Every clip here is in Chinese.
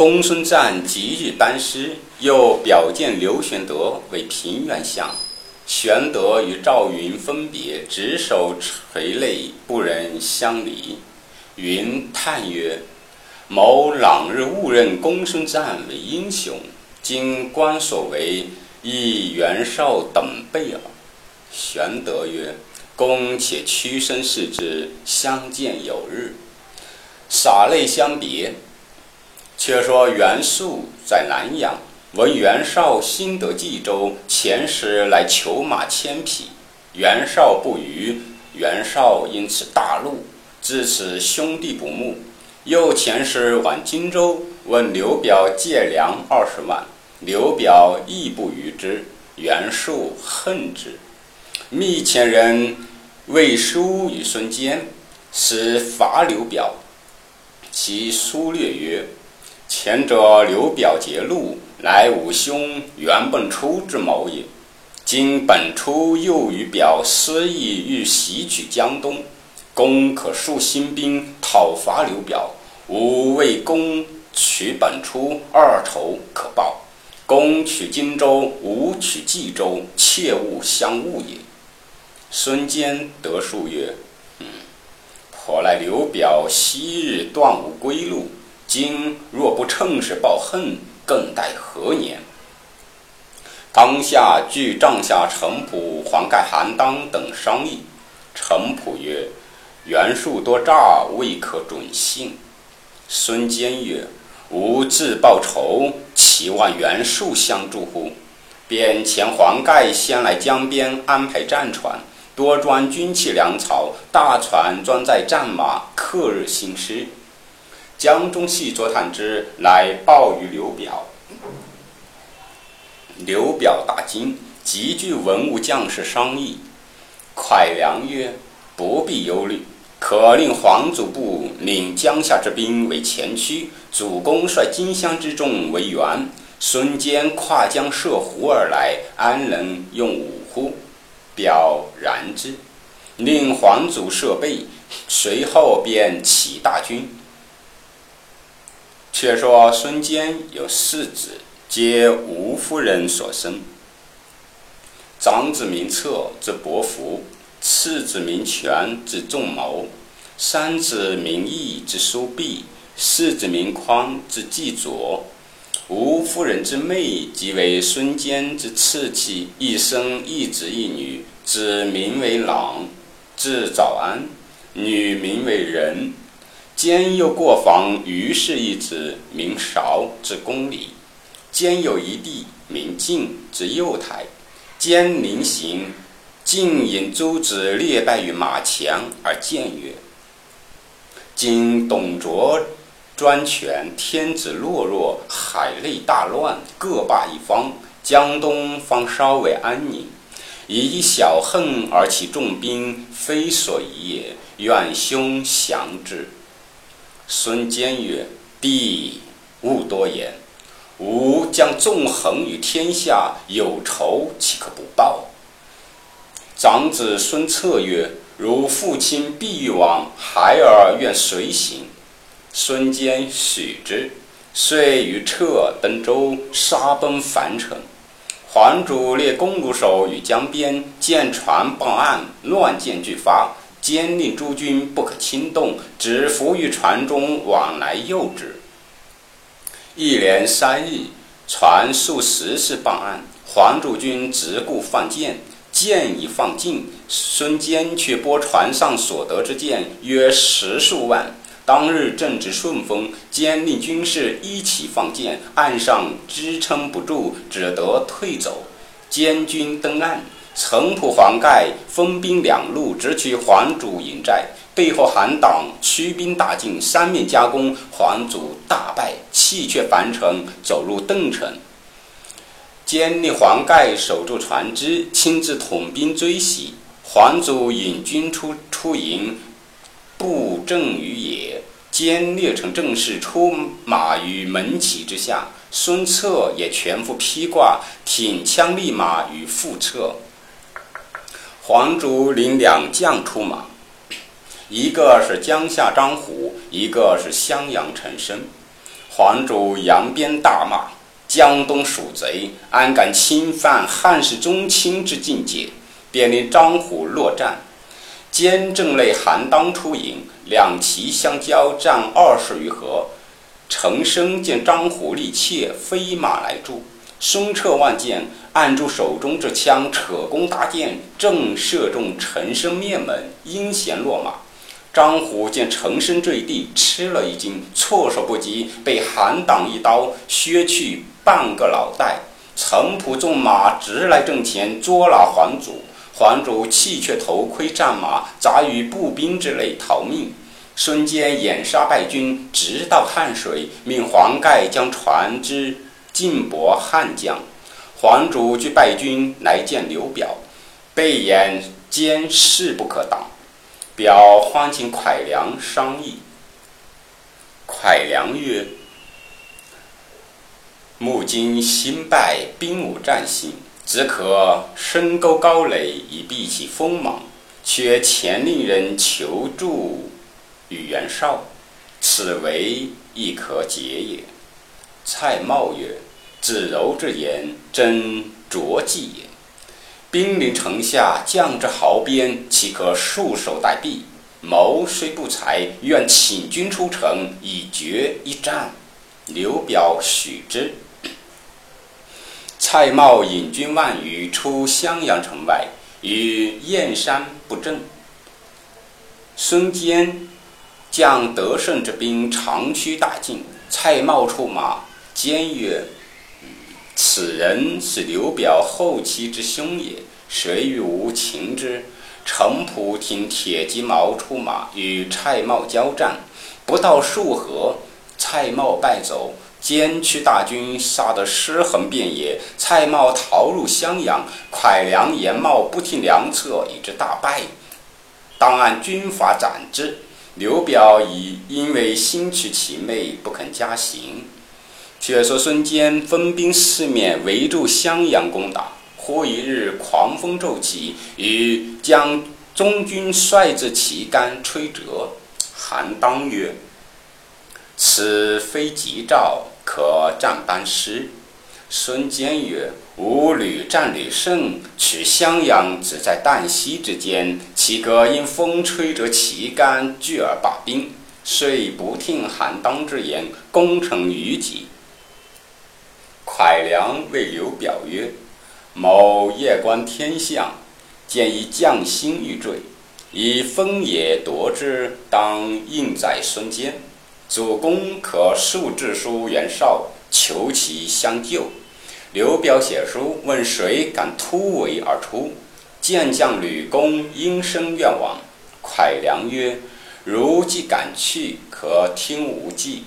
公孙瓒即日班师，又表见刘玄德为平原相。玄德与赵云分别，执手垂泪，不忍相离。云叹曰：“某朗日误认公孙瓒为英雄，今观所为，亦袁绍等辈耳。”玄德曰：“公且屈身视之，相见有日。”洒泪相别。却说袁术在南阳，闻袁绍新得冀州，遣使来求马千匹。袁绍不与，袁绍因此大怒，自此兄弟不睦。又遣使往荆州，问刘表借粮二十万，刘表亦不与之。袁术恨之，密遣人魏书与孙坚，使伐刘表。其书略曰。前者刘表结路，乃吾兄袁本初之谋也。今本初又与表私议，欲袭取江东，公可率新兵讨伐刘表。吾为公取本初，二仇可报。公取荆州，吾取冀州，切勿相误也。孙坚得数曰：“嗯，颇赖刘表昔日断吾归路。”今若不趁势报恨，更待何年？当下据帐下程普、黄盖、韩当等商议。程普曰：“袁术多诈，未可准信。”孙坚曰：“吾自报仇，岂望袁术相助乎？”便遣黄盖先来江边安排战船，多装军器粮草，大船装载战马，克日行师。江中细作探之，乃报于刘表。刘表大惊，急聚文武将士商议。蒯良曰：“不必忧虑，可令黄祖部领江夏之兵为前驱，主公率荆襄之众为援。孙坚跨江涉湖而来，安能用武乎？”表然之，令黄祖设备，随后便起大军。却说孙坚有四子，皆吴夫人所生。长子名策，字伯符；次子名权，字仲谋；三子名义，字叔弼；四子名匡，字季佐。吴夫人之妹，即为孙坚之次妻，一生一子一女，子名为朗，字早安；女名为仁。兼又过房于氏一子，名韶，之公里；兼有一弟，名晋，之右台。兼临行，晋引诸子列拜于马前，而谏曰：“今董卓专权，天子懦弱，海内大乱，各霸一方，江东方稍为安宁。以一小恨而起重兵，非所宜也。愿兄降之。”孙坚曰：“弟勿多言，吾将纵横于天下，有仇岂可不报？”长子孙策曰：“如父亲必欲往，孩儿愿随行。”孙坚许之，遂与策登舟，杀奔樊城。黄祖列弓弩手于江边，见船傍岸，乱箭俱发。坚令诸军不可轻动，只伏于船中往来诱之。一连三日，船数十次傍岸，黄祖军只顾放箭，箭已放尽，孙坚却拨船上所得之箭约十数万。当日正值顺风，坚令军士一起放箭，岸上支撑不住，只得退走。监军登岸。程普、黄盖分兵两路，直取黄祖营寨。背后韩党驱兵大进，三面夹攻，黄祖大败，弃却樊城，走入邓城。坚令黄盖守住船只，亲自统兵追袭。黄祖引军出出营，布阵于野。坚列成阵势，出马于门旗之下。孙策也全副披挂，挺枪立马于腹侧。黄竹领两将出马，一个是江夏张虎，一个是襄阳陈升。黄竹扬鞭大骂江东鼠贼，安敢侵犯汉室宗亲之境界？便令张虎落战。监正类韩当出营，两骑相交，战二十余合。陈升见张虎力怯，飞马来助，胸掣万箭，按住手中这枪，扯弓搭箭，正射中陈升面门，阴弦落马。张虎见陈升坠地，吃了一惊，措手不及，被韩党一刀削去半个脑袋。陈普纵马直来阵前，捉拿黄祖。黄祖弃却头盔战马，杂于步兵之内逃命。孙坚掩杀败军，直到汉水，命黄盖将船只进驳汉将。黄祖据败军来见刘表，备言坚势不可挡。表欢请蒯良商议。蒯良曰：“目今新败，兵无战心，只可深沟高垒以避其锋芒，却前令人求助与袁绍，此为亦可解也。”蔡瑁曰：“子柔之言，真拙计也。”兵临城下，将至壕边，岂可束手待毙？谋虽不才，愿请军出城，以决一战。刘表许之。蔡瑁引军万余出襄阳城外，与燕山不正。孙坚将得胜之兵长驱大进，蔡瑁出马，坚曰。此人是刘表后期之兄也，谁与吾擒之？程普听铁骑矛出马，与蔡瑁交战，不到数合，蔡瑁败走，兼驱大军杀得尸横遍野。蔡瑁逃入襄阳，蒯良、严茂不听良策，以致大败，当按军法斩之。刘表以因为心取其妹，不肯加刑。却说孙坚分兵四面围住襄阳攻打。忽一日，狂风骤起，欲将中军帅至旗杆吹折。韩当曰：“此非吉兆，可战班师。”孙坚曰：“吾屡战屡胜，取襄阳只在旦夕之间，岂可因风吹折旗杆拒而罢兵？”遂不听韩当之言，攻城于己。蒯良谓刘表曰：“某夜观天象，见一将星欲坠，以风也夺之，当应在孙坚。主公可速致书袁绍，求其相救。”刘表写书问谁敢突围而出，见将吕公应声愿往。蒯良曰：“如既敢去，可听吾计。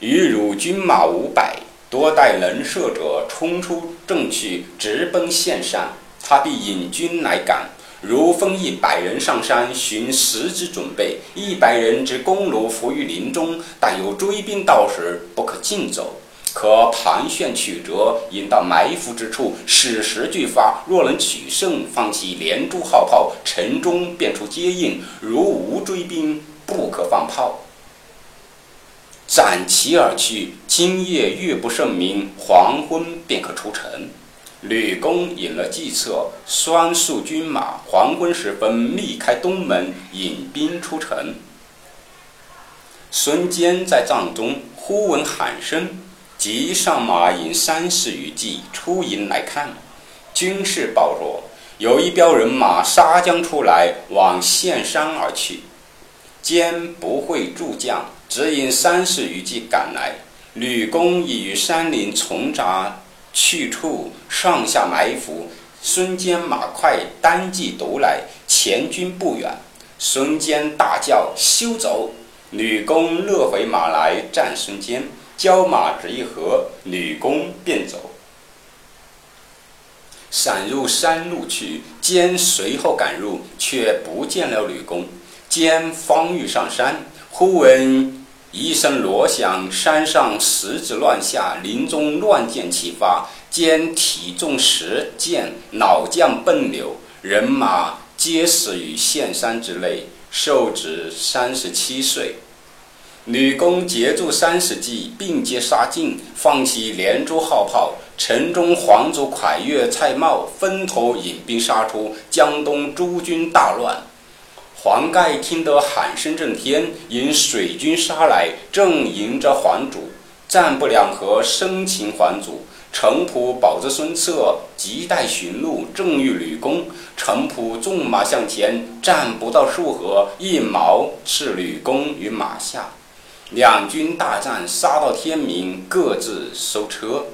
与汝军马五百。”多带能射者冲出阵去，直奔县山，他必引军来赶。如分一百人上山寻时之准备，一百人之弓弩伏于林中，但有追兵到时，不可尽走，可盘旋曲折，引到埋伏之处，矢石俱发。若能取胜，放起连珠号炮，城中便出接应。如无追兵，不可放炮。斩旗而去。今夜月不甚明，黄昏便可出城。吕公引了计策，双束军马，黄昏时分密开东门，引兵出城。孙坚在帐中，忽闻喊声，即上马引三十余骑出营来看。军士报说，有一彪人马杀将出来，往县山而去。坚不会助将。只引三十余骑赶来，吕公已于山林丛杂去处上下埋伏。孙坚马快，单骑独来，前军不远。孙坚大叫：“休走！”吕公勒回马来战孙坚，交马只一合，吕公便走，闪入山路去。坚随后赶入，却不见了吕公。坚方欲上山。忽闻一声锣响，山上石子乱下，林中乱箭齐发。兼体重十箭，老将奔流，人马皆死于陷山之内。寿止三十七岁。吕公截住三十骑，并皆杀尽，放弃连珠号炮。城中皇族蒯越、蔡瑁分头引兵杀出，江东诸军大乱。黄盖听得喊声震天，引水军杀来，正迎着黄祖，战不两合，生擒黄祖。程普保着孙策，急待寻路，正遇吕公。程普纵马向前，战不到数合，一矛刺吕公于马下。两军大战，杀到天明，各自收车。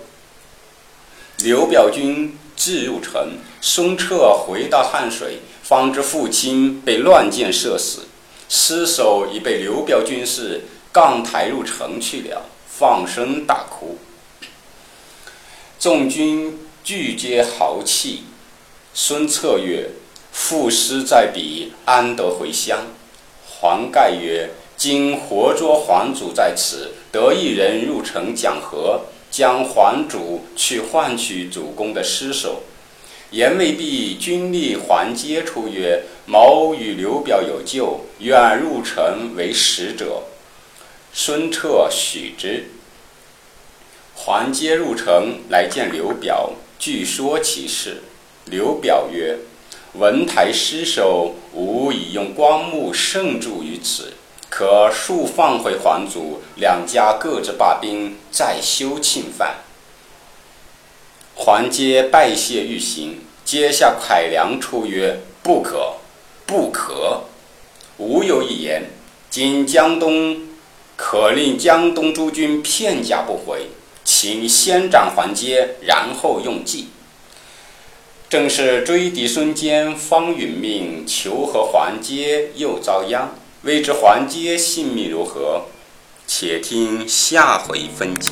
刘表军自入城，孙策回到汉水，方知父亲被乱箭射死，尸首已被刘表军士杠抬入城去了，放声大哭。众军俱皆豪气。孙策曰：“父尸在彼，安得回乡？”黄盖曰：“今活捉黄祖在此，得一人入城讲和。”将黄祖去换取主公的尸首。言未毕，军吏还阶出曰：“某与刘表有旧，愿入城为使者。”孙策许之。还接入城来见刘表，据说其事。刘表曰：“文台失守，吾已用光目盛住于此。”可速放回皇祖，两家各自罢兵，再休庆饭。黄阶拜谢欲行，阶下蒯良出曰：“不可，不可！吾有一言，今江东可令江东诸军片甲不回，请先斩黄阶，然后用计。”正是追敌孙坚方殒命，求和黄阶又遭殃。未知黄阶性命如何？且听下回分解。